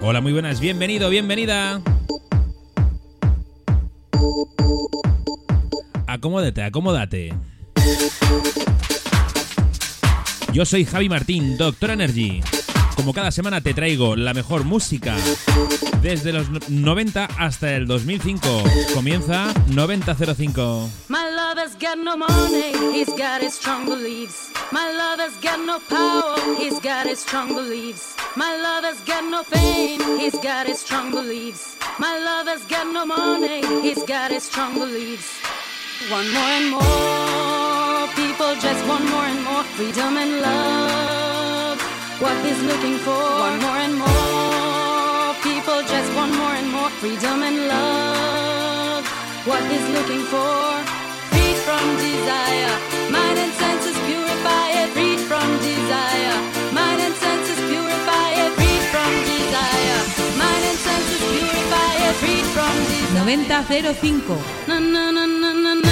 Hola, muy buenas, bienvenido, bienvenida. Acomódate, acomódate. Yo soy Javi Martín, Doctor Energy. Como cada semana te traigo la mejor música desde los 90 hasta el 2005. Comienza 9005. My lover's got no money, he's got his strong beliefs. My lover's got no power, he's got his strong beliefs. My lover's got no fame, he's got his strong beliefs. My lover's got no money, he's got his strong beliefs. One more and more people just want more and more freedom and love. What he's looking for, one more and more. People just want more and more. Freedom and love. What he's looking for, freed from desire, mind and senses purify it, freed from desire, mind and senses purify it, freed from desire, mind and senses purify it, freed from desire. 9005. Na, na, na, na, na, na, na,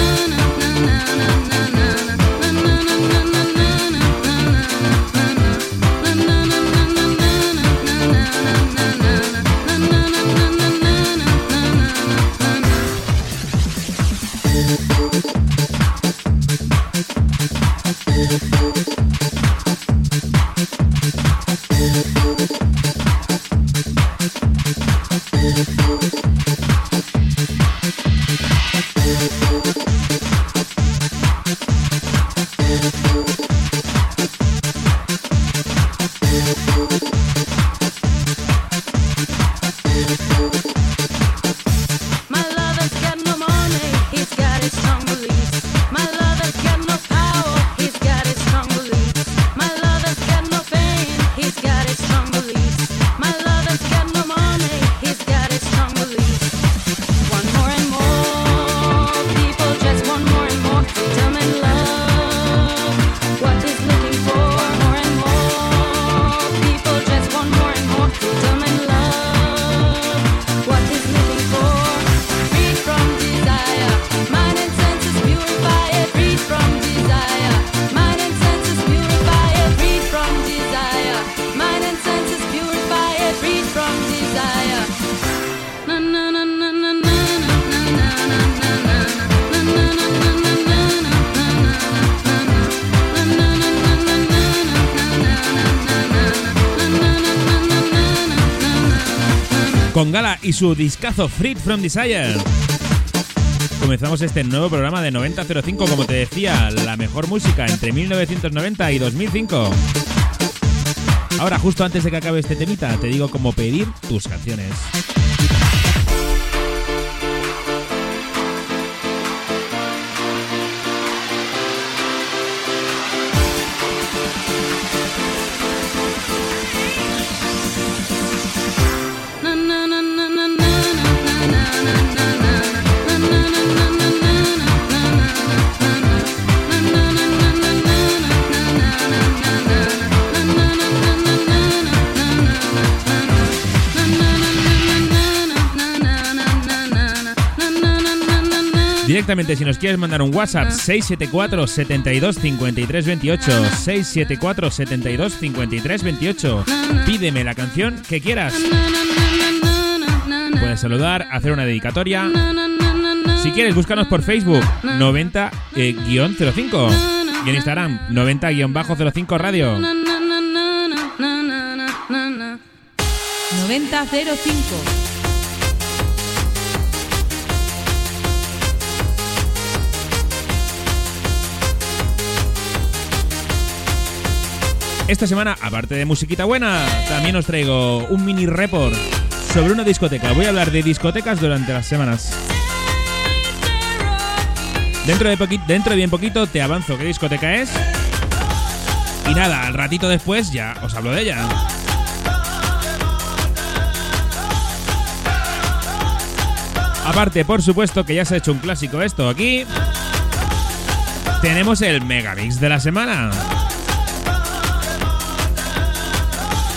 Con Gala y su discazo Freed from Desire. Comenzamos este nuevo programa de 9005, como te decía, la mejor música entre 1990 y 2005. Ahora, justo antes de que acabe este temita, te digo cómo pedir tus canciones. directamente si nos quieres mandar un WhatsApp 674 72 53 28 674 72 53 28 pídeme la canción que quieras puedes saludar hacer una dedicatoria si quieres búscanos por Facebook 90-05 y en Instagram 90-05 radio 9005 Esta semana, aparte de musiquita buena, también os traigo un mini report sobre una discoteca. Voy a hablar de discotecas durante las semanas. Dentro de, bien poquito te avanzo qué discoteca es. Y nada, al ratito después ya os hablo de ella. Aparte, por supuesto, que ya se ha hecho un clásico esto aquí. Tenemos el Megamix de la semana.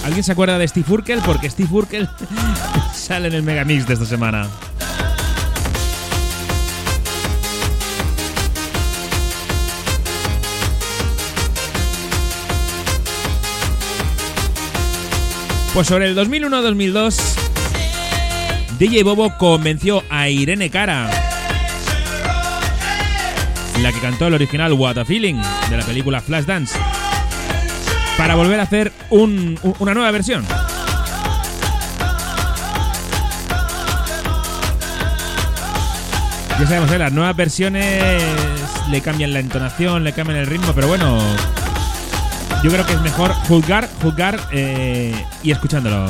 ¿Alguien se acuerda de Steve Urkel? Porque Steve Urkel sale en el Megamix de esta semana. Pues sobre el 2001-2002, DJ Bobo convenció a Irene Cara, la que cantó el original What a Feeling de la película Flashdance, para volver a hacer un- un- una nueva versión. Ya sabemos, ¿eh? las nuevas versiones le cambian la entonación, le cambian el ritmo, pero bueno, yo creo que es mejor juzgar, juzgar eh, y escuchándolo.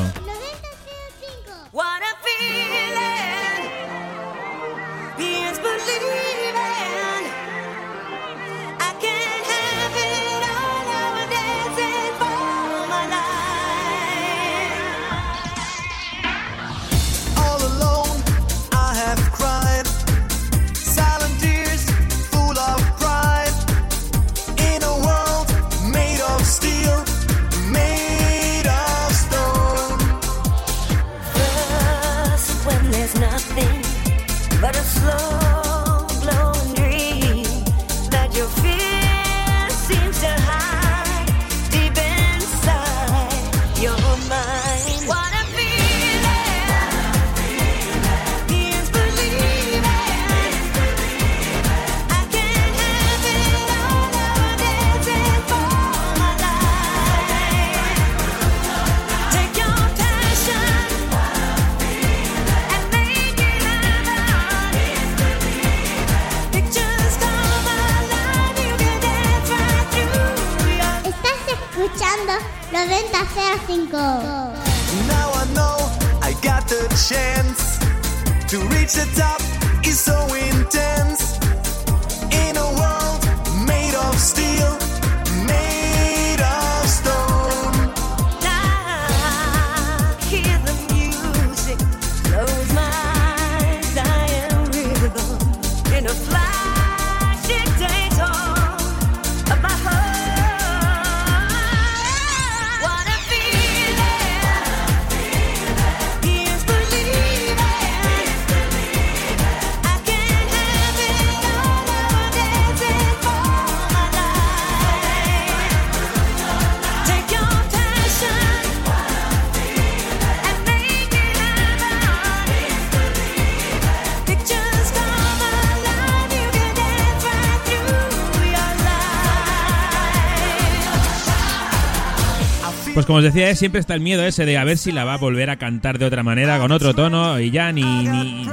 Pues como os decía, ¿eh? siempre está el miedo ese de a ver si la va a volver a cantar de otra manera, con otro tono, y ya ni, ni,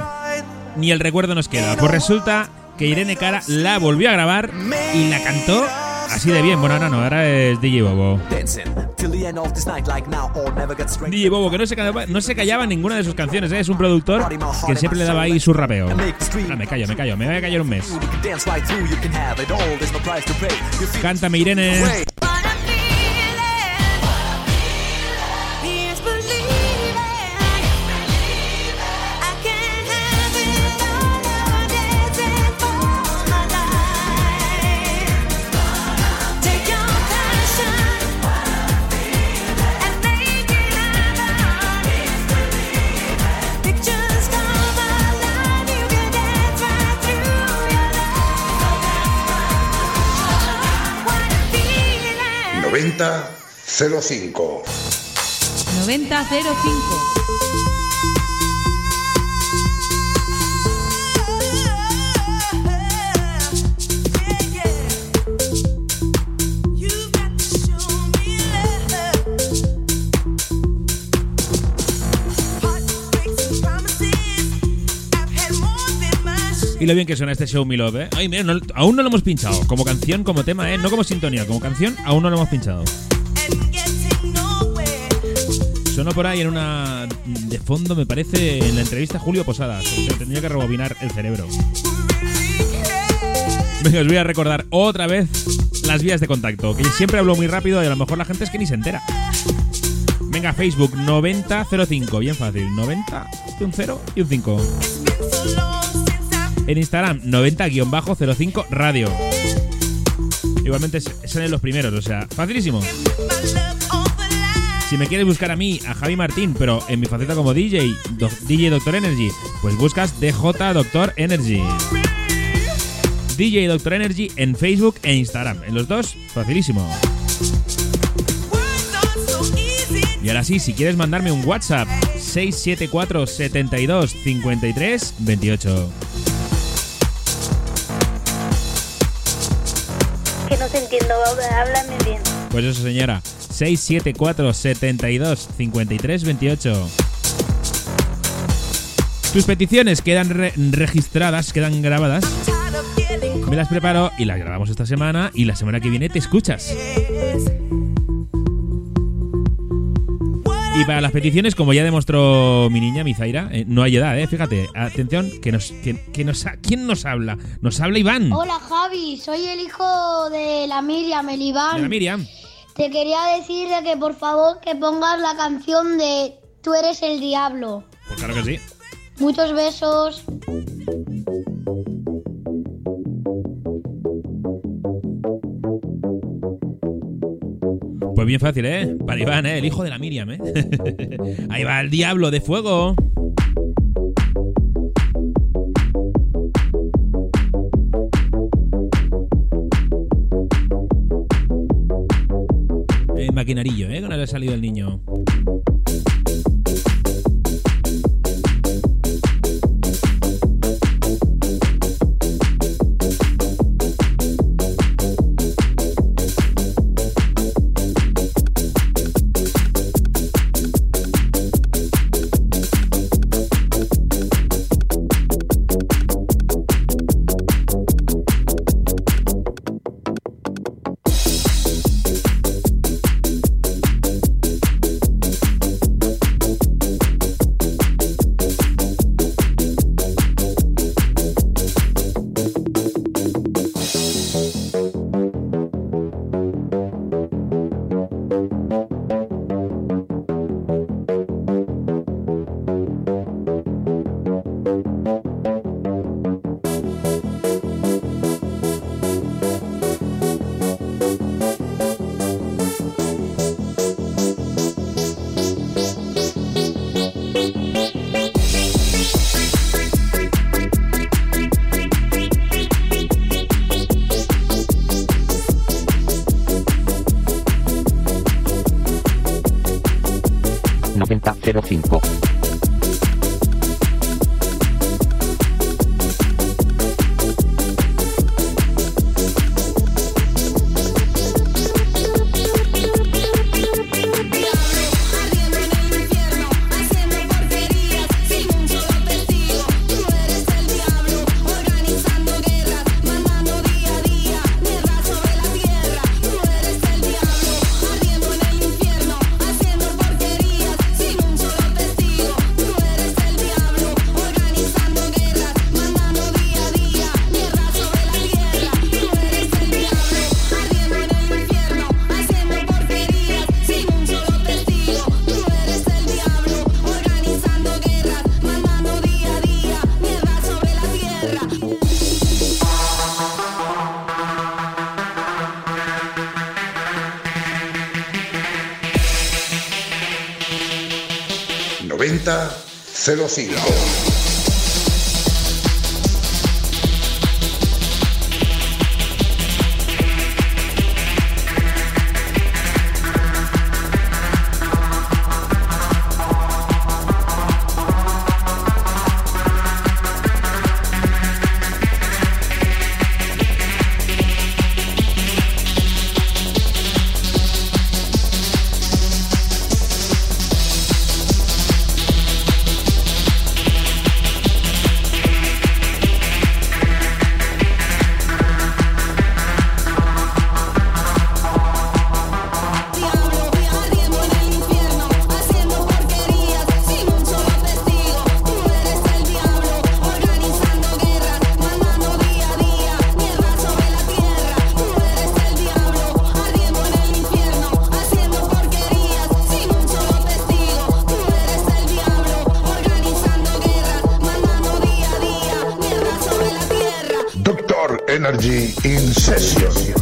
ni el recuerdo nos queda. Pues resulta que Irene Cara la volvió a grabar y la cantó así de bien. Bueno, ahora no, ahora es DJ Bobo. DJ Bobo, que no se, callaba, no se callaba ninguna de sus canciones, ¿eh? es un productor que siempre le daba ahí su rapeo. Ah, me callo, me callo, me voy a callar un mes. You can 9005. 9005. Y lo bien que suena este Show Me Love. ¿eh? Ay, mira, aún no lo hemos pinchado. Como canción, como tema. ¿eh? No como sintonía, como canción, aún no lo hemos pinchado. Sonó por ahí en una. De fondo, me parece, en la entrevista Julio Posadas. Tendría que rebobinar el cerebro. Venga, os voy a recordar otra vez las vías de contacto, que siempre hablo muy rápido y a lo mejor la gente es que ni se entera. Venga, Facebook 9005, bien fácil, 90, un 0 y un 5. En Instagram 90-05 radio. Igualmente salen los primeros, o sea, facilísimo. Si me quieres buscar a mí, a Javi Martín, pero en mi faceta como DJ, do- DJ Doctor Energy, pues buscas DJ Doctor Energy. DJ Doctor Energy en Facebook e Instagram. En los dos, facilísimo. Y ahora sí, si quieres mandarme un WhatsApp, 674 72 53 28. Que no te entiendo, háblame bien. Pues eso, señora. 674 72 53 28. Tus peticiones quedan re- registradas, quedan grabadas. Me las preparo y las grabamos esta semana y la semana que viene te escuchas. Y para las peticiones, como ya demostró mi niña, mi Zaira, eh, no hay edad, ¿eh? Fíjate, atención, que nos, que, que nos, ha- ¿quién nos habla? Nos habla Iván. Hola Javi, soy el hijo de la Miriam, el Iván. De la Miriam. Te quería decir de que por favor que pongas la canción de Tú eres el diablo. Pues claro que sí. Muchos besos. Pues bien fácil, ¿eh? Para Iván, ¿eh? El hijo de la Miriam, ¿eh? Ahí va el diablo de fuego. Maquinarillo, ¿eh? Le ha salido el niño. 05. Energy in Session.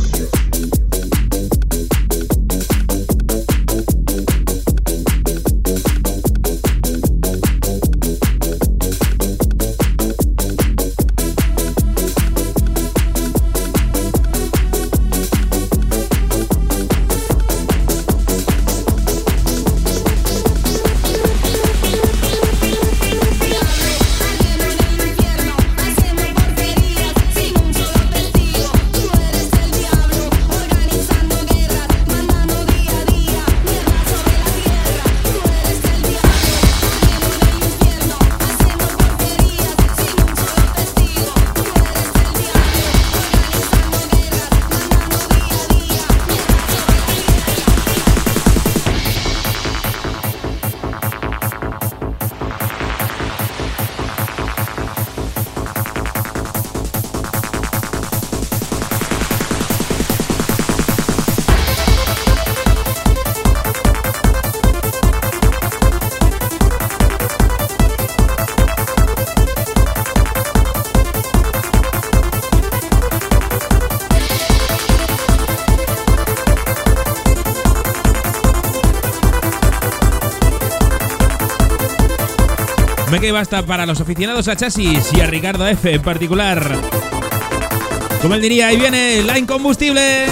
Que basta para los aficionados a chasis y a Ricardo F en particular. Como él diría, ahí viene la incombustible.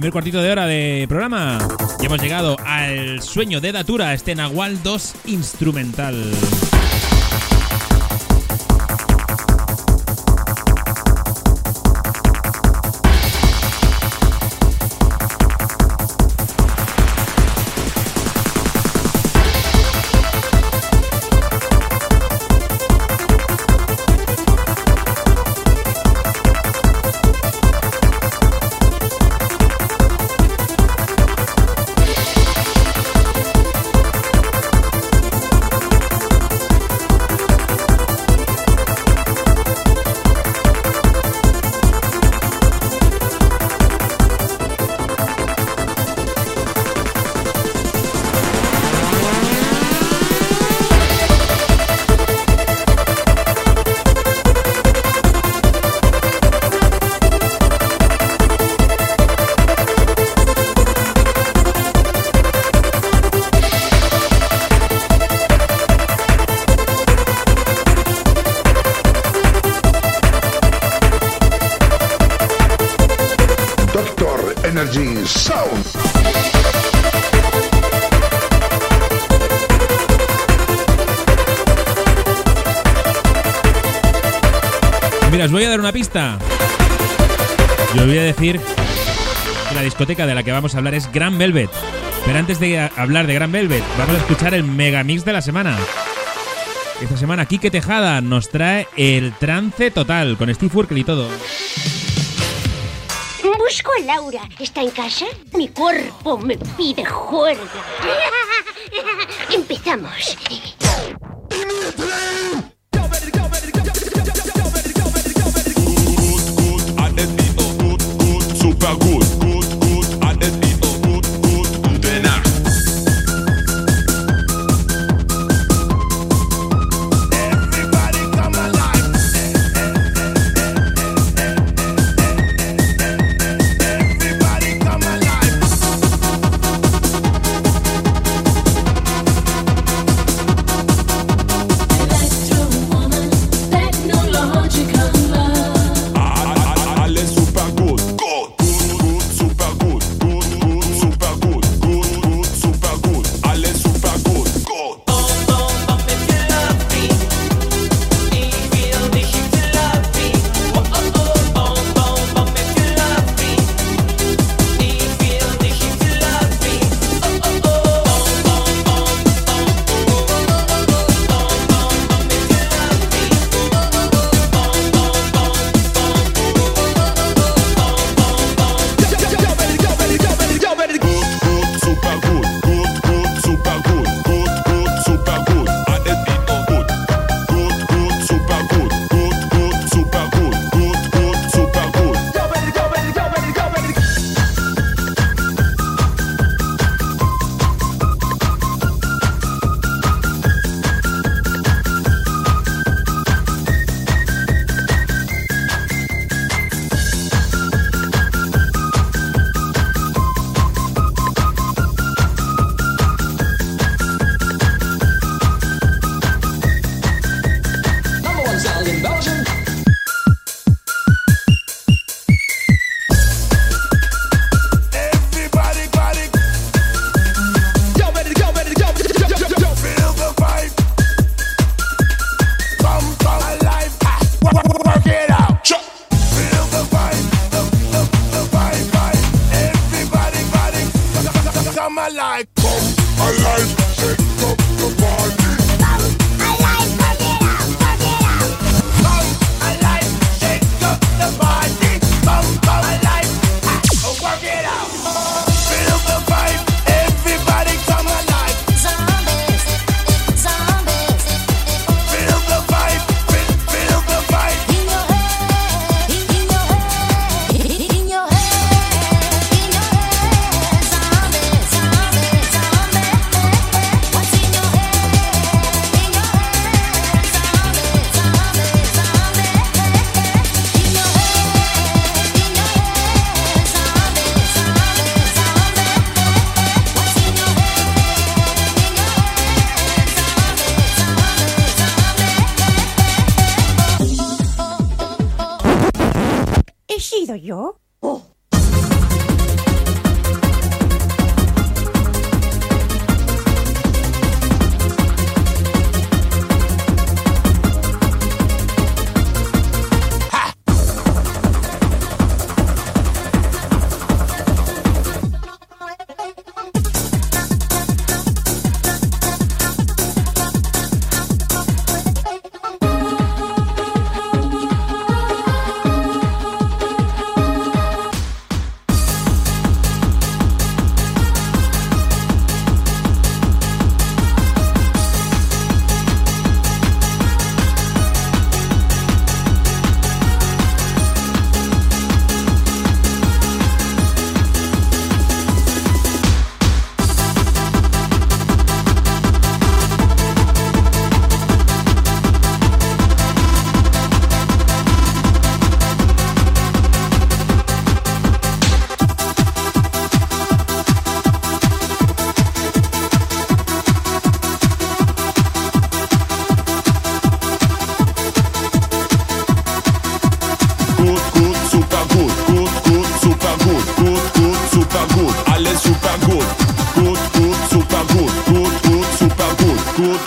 Primer cuartito de hora de programa. Y hemos llegado al sueño de Datura, este Nahual 2 instrumental. Yo voy a decir que la discoteca de la que vamos a hablar es Gran Velvet. Pero antes de hablar de Gran Velvet, vamos a escuchar el megamix de la semana. Esta semana Quique Tejada nos trae el trance total con Steve Urkel y todo. Busco a Laura. ¿Está en casa? Mi cuerpo me pide juerga. Empezamos.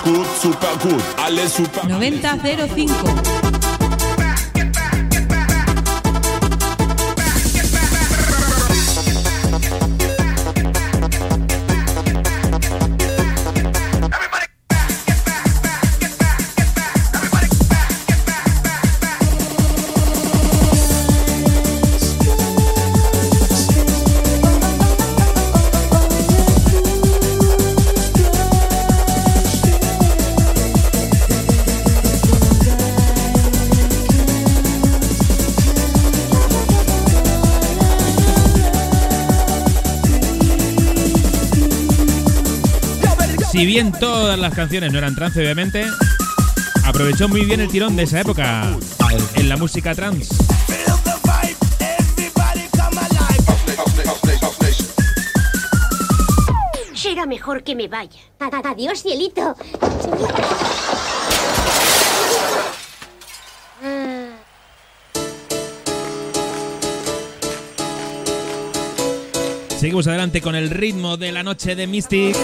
Good. Good, super good. Alles super. 9005. Si bien todas las canciones no eran trance, obviamente, aprovechó muy bien el tirón de esa época en la música trance. Será mejor que me vaya. Adiós, cielito. Seguimos adelante con el ritmo de la noche de Mystic.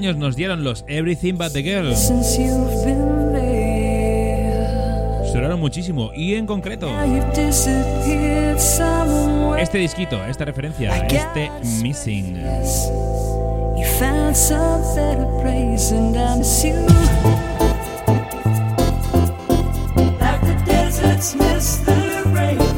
años nos dieron los Everything But The Girl. Sonaron muchísimo y en concreto este disquito, esta referencia, este Missing. Like the deserts the rain.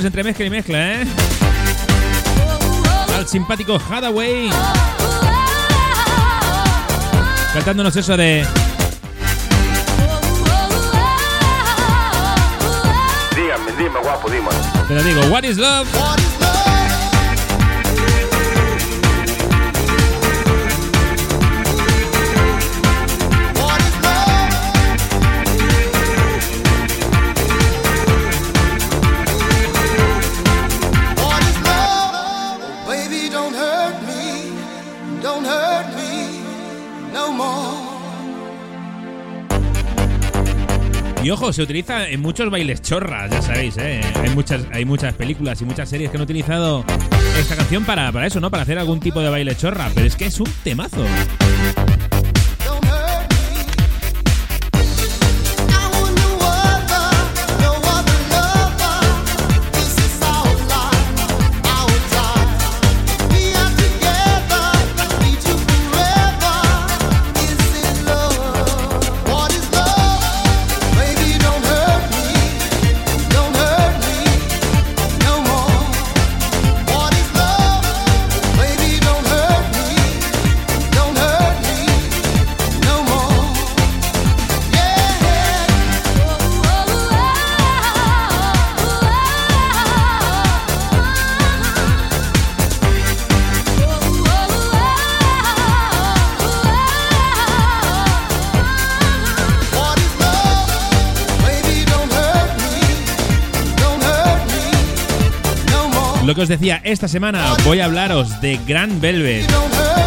Pues entre mezcla y mezcla, ¿eh? Al simpático Hadaway. Cantándonos eso de. Dígame, dime, guapo, dime. Te lo digo, What is love? Ojo, se utiliza en muchos bailes chorras, ya sabéis, ¿eh? Hay muchas, hay muchas películas y muchas series que han utilizado esta canción para, para eso, ¿no? Para hacer algún tipo de baile chorra. Pero es que es un temazo. Lo que os decía, esta semana voy a hablaros de Grand Velvet,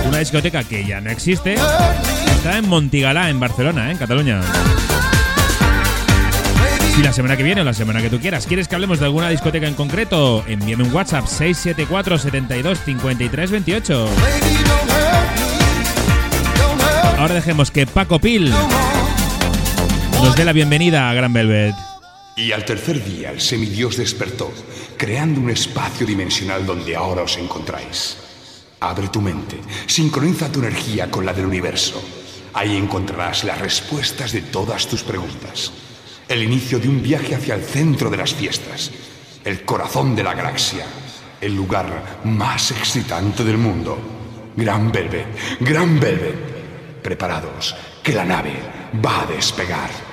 una discoteca que ya no existe. Está en Montigalá, en Barcelona, ¿eh? en Cataluña. Si la semana que viene o la semana que tú quieras quieres que hablemos de alguna discoteca en concreto, envíame un WhatsApp 674 72 53 28. Ahora dejemos que Paco Pil nos dé la bienvenida a Gran Velvet. Y al tercer día el semidios despertó, creando un espacio dimensional donde ahora os encontráis. Abre tu mente, sincroniza tu energía con la del universo. Ahí encontrarás las respuestas de todas tus preguntas. El inicio de un viaje hacia el centro de las fiestas, el corazón de la galaxia, el lugar más excitante del mundo. Gran Velvet, Gran Velvet. Preparados, que la nave va a despegar.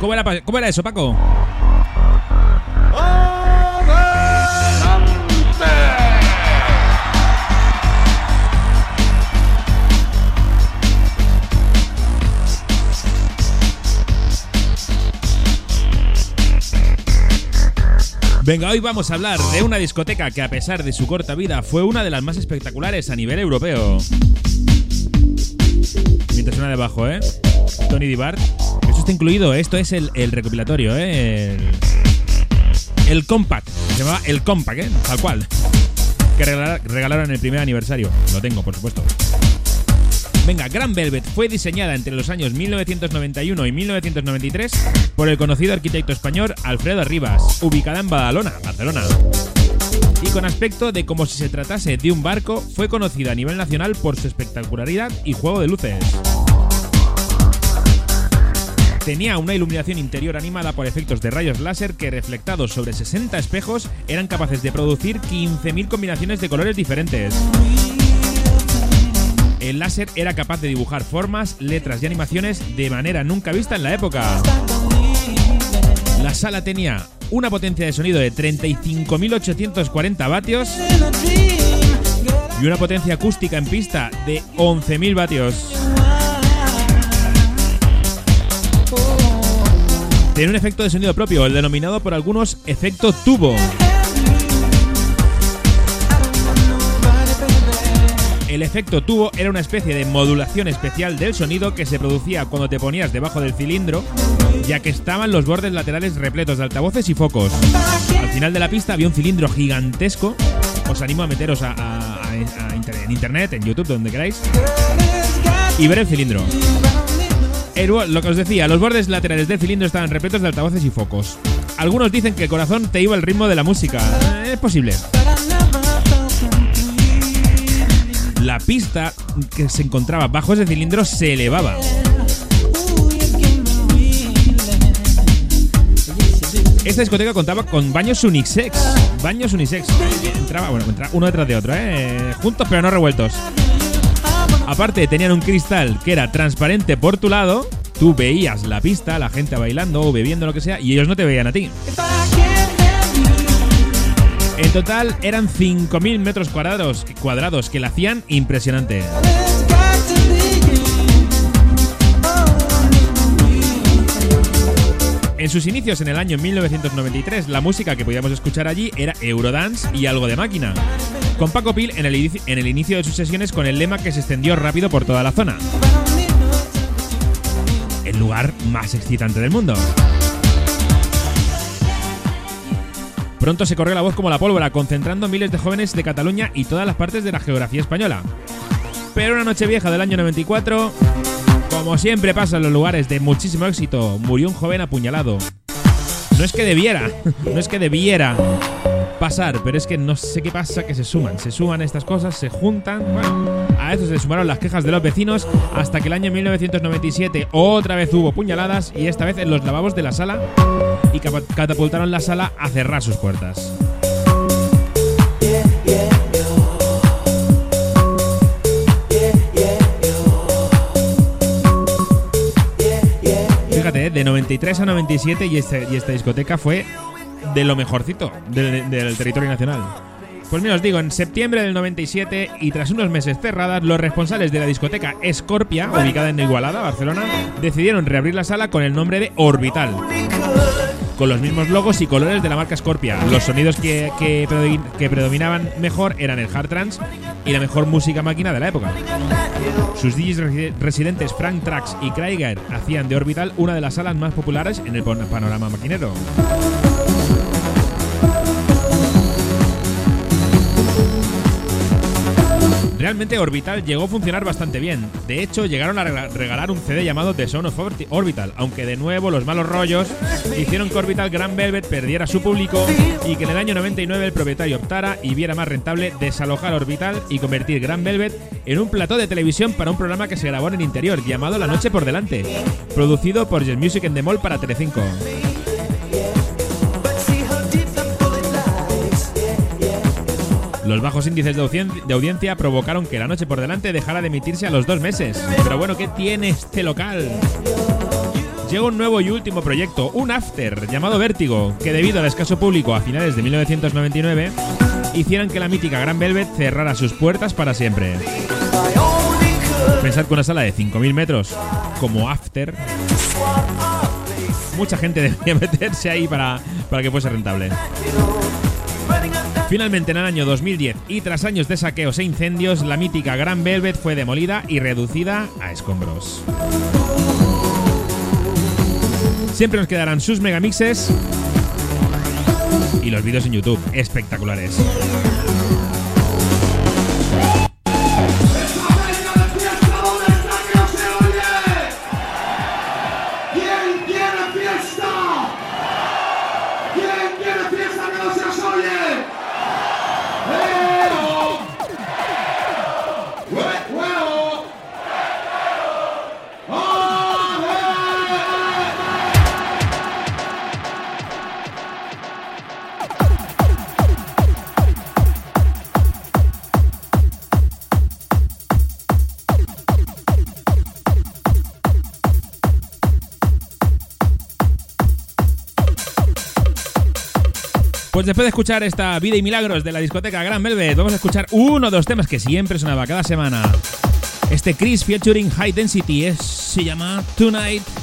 ¿Cómo era, cómo era eso, Paco? Venga, hoy vamos a hablar de una discoteca que a pesar de su corta vida fue una de las más espectaculares a nivel europeo. Mientras suena debajo, ¿eh? Tony Dibart. Eso está incluido, esto es el, recopilatorio, ¿eh? El, el Compact. Se llamaba el Compact, ¿eh? Tal cual. Que regalar- regalaron el primer aniversario. Lo tengo, por supuesto. Venga, Gran Velvet fue diseñada entre los años 1991 y 1993 por el conocido arquitecto español Alfredo Rivas, ubicada en Badalona, Barcelona. Y con aspecto de como si se tratase de un barco, fue conocida a nivel nacional por su espectacularidad y juego de luces. Tenía una iluminación interior animada por efectos de rayos láser que reflectados sobre 60 espejos eran capaces de producir 15.000 combinaciones de colores diferentes. El láser era capaz de dibujar formas, letras y animaciones de manera nunca vista en la época. La sala tenía una potencia de sonido de 35.840 vatios y una potencia acústica en pista de 11.000 vatios. Tiene un efecto de sonido propio, el denominado por algunos efecto tubo. El efecto tubo era una especie de modulación especial del sonido que se producía cuando te ponías debajo del cilindro, ya que estaban los bordes laterales repletos de altavoces y focos. Al final de la pista había un cilindro gigantesco. Os animo a meteros a, a- a- a inter- en internet, en YouTube, donde queráis, y ver el cilindro. Lo que os decía, los bordes laterales del cilindro estaban repletos de altavoces y focos. Algunos dicen que el corazón te iba al ritmo de la música. Es posible. La pista que se encontraba bajo ese cilindro se elevaba. Esta discoteca contaba con baños unisex. Baños unisex. Entraba, bueno, entraba uno detrás de otro, ¿eh? Juntos pero no revueltos. Aparte, tenían un cristal que era transparente por tu lado. Tú veías la pista, la gente bailando o bebiendo lo que sea, y ellos no te veían a ti. En total eran 5.000 metros cuadrados, cuadrados que la hacían impresionante. En sus inicios en el año 1993, la música que podíamos escuchar allí era Eurodance y algo de máquina. Con Paco Pil en el, inici- en el inicio de sus sesiones con el lema que se extendió rápido por toda la zona. El lugar más excitante del mundo. Pronto se corrió la voz como la pólvora, concentrando miles de jóvenes de Cataluña y todas las partes de la geografía española. Pero una noche vieja del año 94, como siempre pasa en los lugares de muchísimo éxito, murió un joven apuñalado. No es que debiera, no es que debiera pasar, pero es que no sé qué pasa, que se suman, se suman estas cosas, se juntan. Bueno, a eso se sumaron las quejas de los vecinos hasta que el año 1997 otra vez hubo puñaladas y esta vez en los lavabos de la sala y catapultaron la sala a cerrar sus puertas. Fíjate, ¿eh? de 93 a 97 y, este- y esta discoteca fue de lo mejorcito del, territorio nacional. Pues mira, os digo, en septiembre del 97 y tras unos meses cerradas, los responsables de la discoteca Scorpia, ubicada en Igualada, Barcelona, decidieron reabrir la sala con el nombre de Orbital. Con los mismos logos y colores de la marca Scorpia. Los sonidos que, que predomin- que predominaban mejor eran el hard trance y la mejor música máquina de la época. Sus DJs resi- residentes Frank Trax y Kraiger hacían de Orbital una de las salas más populares en el panorama maquinero. Realmente Orbital llegó a funcionar bastante bien. De hecho, llegaron a rega- regalar un CD llamado The Son of Orbital, aunque de nuevo los malos rollos hicieron que Orbital Grand Velvet perdiera su público y que en el año 99 el propietario optara y viera más rentable desalojar Orbital y convertir Grand Velvet en un plató de televisión para un programa que se grabó en el interior llamado La Noche por Delante, producido por Just Music en The Mall para Telecinco. Los bajos índices de, audien- de audiencia provocaron que La Noche por Delante dejara de emitirse a los dos meses. Pero bueno, ¿qué tiene este local? Llega un nuevo y último proyecto, un after, llamado Vértigo, que debido al escaso público a finales de 1999, hicieran que la mítica Gran Velvet cerrara sus puertas para siempre. Pensad que una sala de 5.000 metros como after, mucha gente debería meterse ahí para, para que fuese rentable. Finalmente, en el año 2010 y tras años de saqueos e incendios, la mítica Gran Velvet fue demolida y reducida a escombros. Siempre nos quedarán sus megamixes y los vídeos en YouTube, espectaculares. Pues después de escuchar esta vida y milagros de la discoteca Gran Velvet, vamos a escuchar uno de los temas que siempre sonaba cada semana. Este Chris featuring High Density es, se llama Tonight.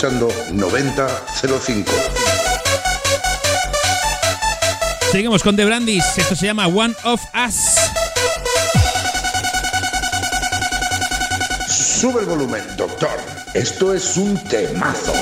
Escuchando 9005. Seguimos con The Brandis. Esto se llama One of Us. Sube el volumen, doctor. Esto es un temazo.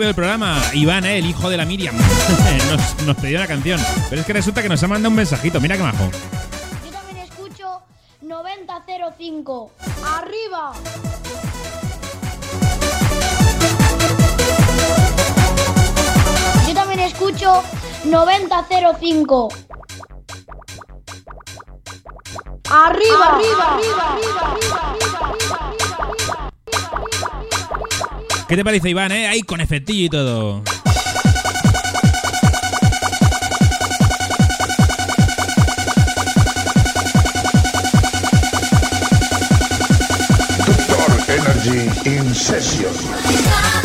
Principio del programa, Iván, eh, el hijo de la Miriam, nos, nos pidió una canción. Pero es que resulta que nos ha mandado un mensajito. Mira qué majo. Yo también escucho 9005. ¡Arriba! Yo también escucho 9005. ¿Qué te parece, Iván, eh? Ahí con efectillo y todo. Doctor Energy in session.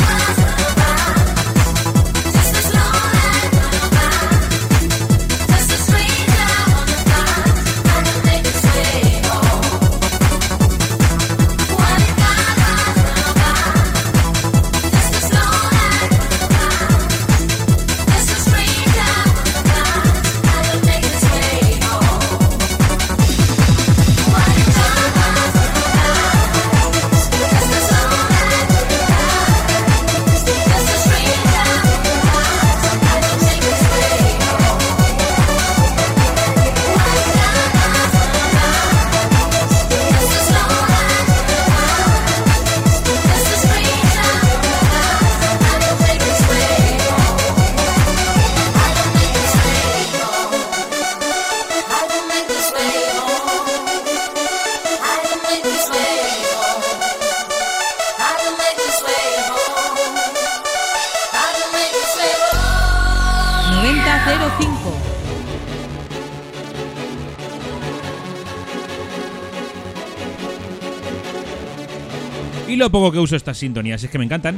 Poco que uso estas sintonías es que me encantan.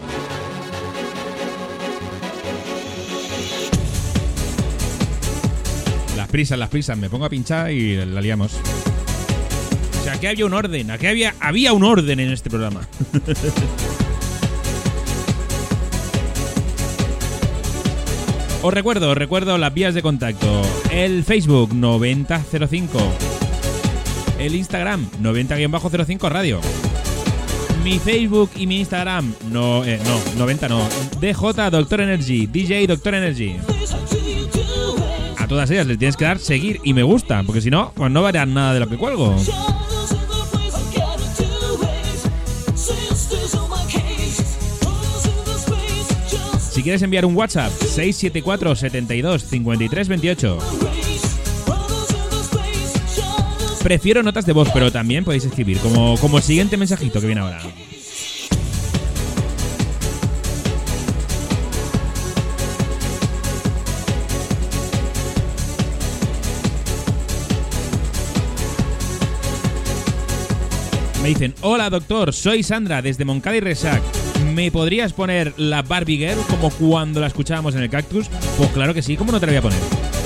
Las prisas, las prisas, me pongo a pinchar y la liamos. O sea, aquí había un orden, aquí había, había un orden en este programa. Os recuerdo, os recuerdo las vías de contacto. El Facebook 9005. El Instagram 90-05 Radio. Mi Facebook y mi Instagram no, eh, no, 90 no. DJ Doctor Energy, DJ Doctor Energy. A todas ellas les tienes que dar seguir y me gusta, porque si no, pues no verán nada de lo que cuelgo. Si quieres enviar un WhatsApp, 674 72 53 28. Prefiero notas de voz, pero también podéis escribir, como, como el siguiente mensajito que viene ahora. Me dicen, hola doctor, soy Sandra desde Moncada y Resac. ¿Me podrías poner la Barbie Girl como cuando la escuchábamos en el Cactus? Pues claro que sí, ¿cómo no te la voy a poner?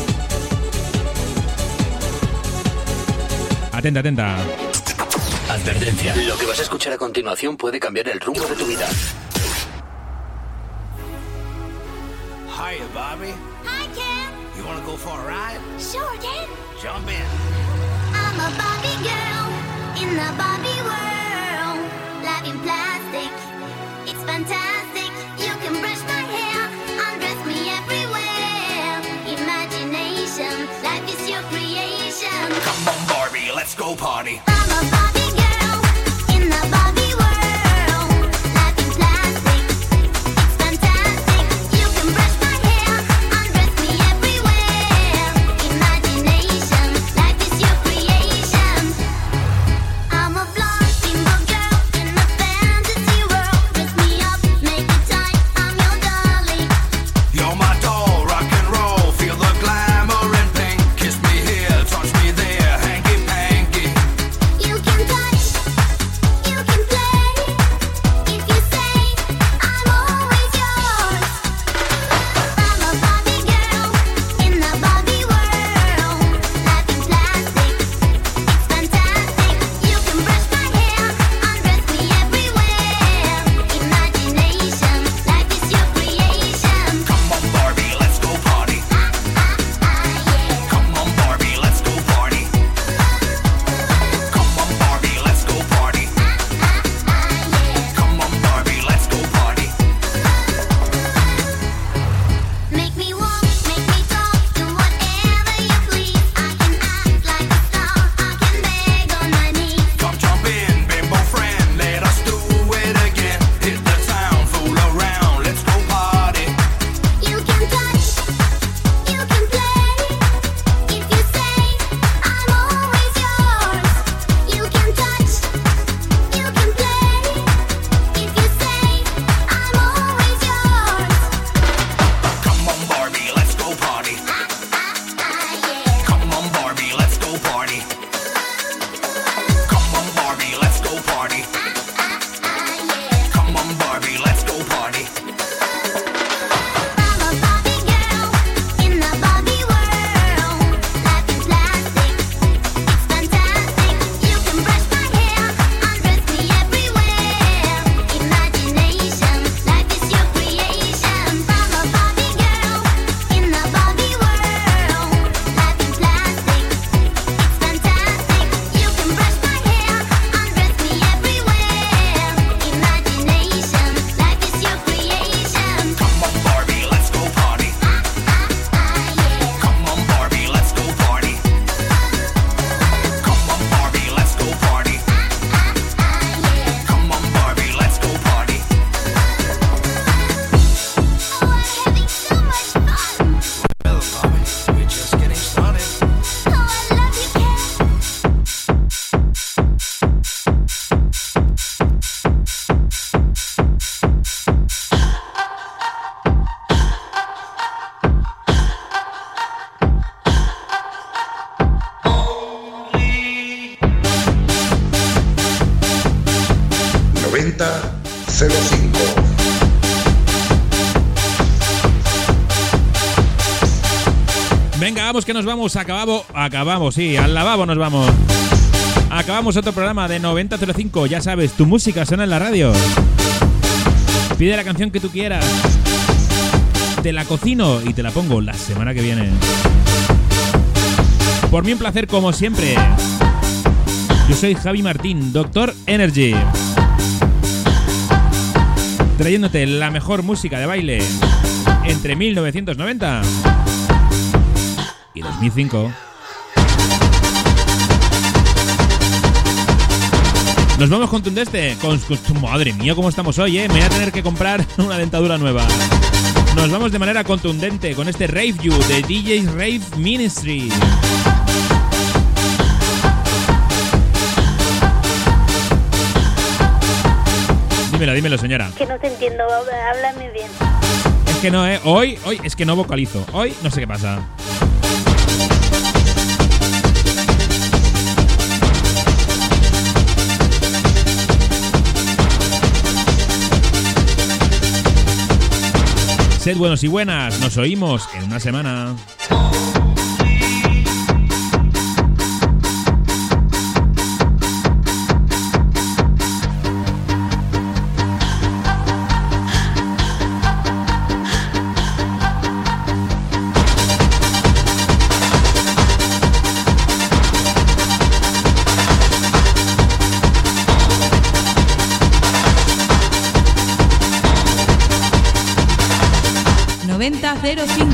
Atenta, atenta. Advertencia. Lo que vas a escuchar a continuación puede cambiar el rumbo de tu vida. Hiya, Bobby. Hi, Ken. You want to go for a ride? Sure, Ken. Jump in. I'm a Barbie girl in the Barbie world. Life in plastic, it's fantastic. Let's go party. Nos vamos. Acabamos, acabamos, sí, al lavabo nos vamos. Acabamos otro programa de 9005. Ya sabes, tu música suena en la radio. Pide la canción que tú quieras. Te la cocino y te la pongo la semana que viene. Por mí un placer como siempre. Yo soy Javi Martín, Doctor Energy. Trayéndote la mejor música de baile entre 1990 y 2005. Nos vamos con Tundeste. Con, con- madre mía, cómo estamos hoy, ¿eh? Me voy a tener que comprar una dentadura nueva. Nos vamos de manera contundente con este Rave You de DJ's Rave Ministry. Dímelo, dímelo, señora. Que no te entiendo, háblame bien. Es que no, ¿eh? Hoy, hoy es que no vocalizo. Hoy no sé qué pasa. Sed buenos y buenas, nos oímos en una semana. 050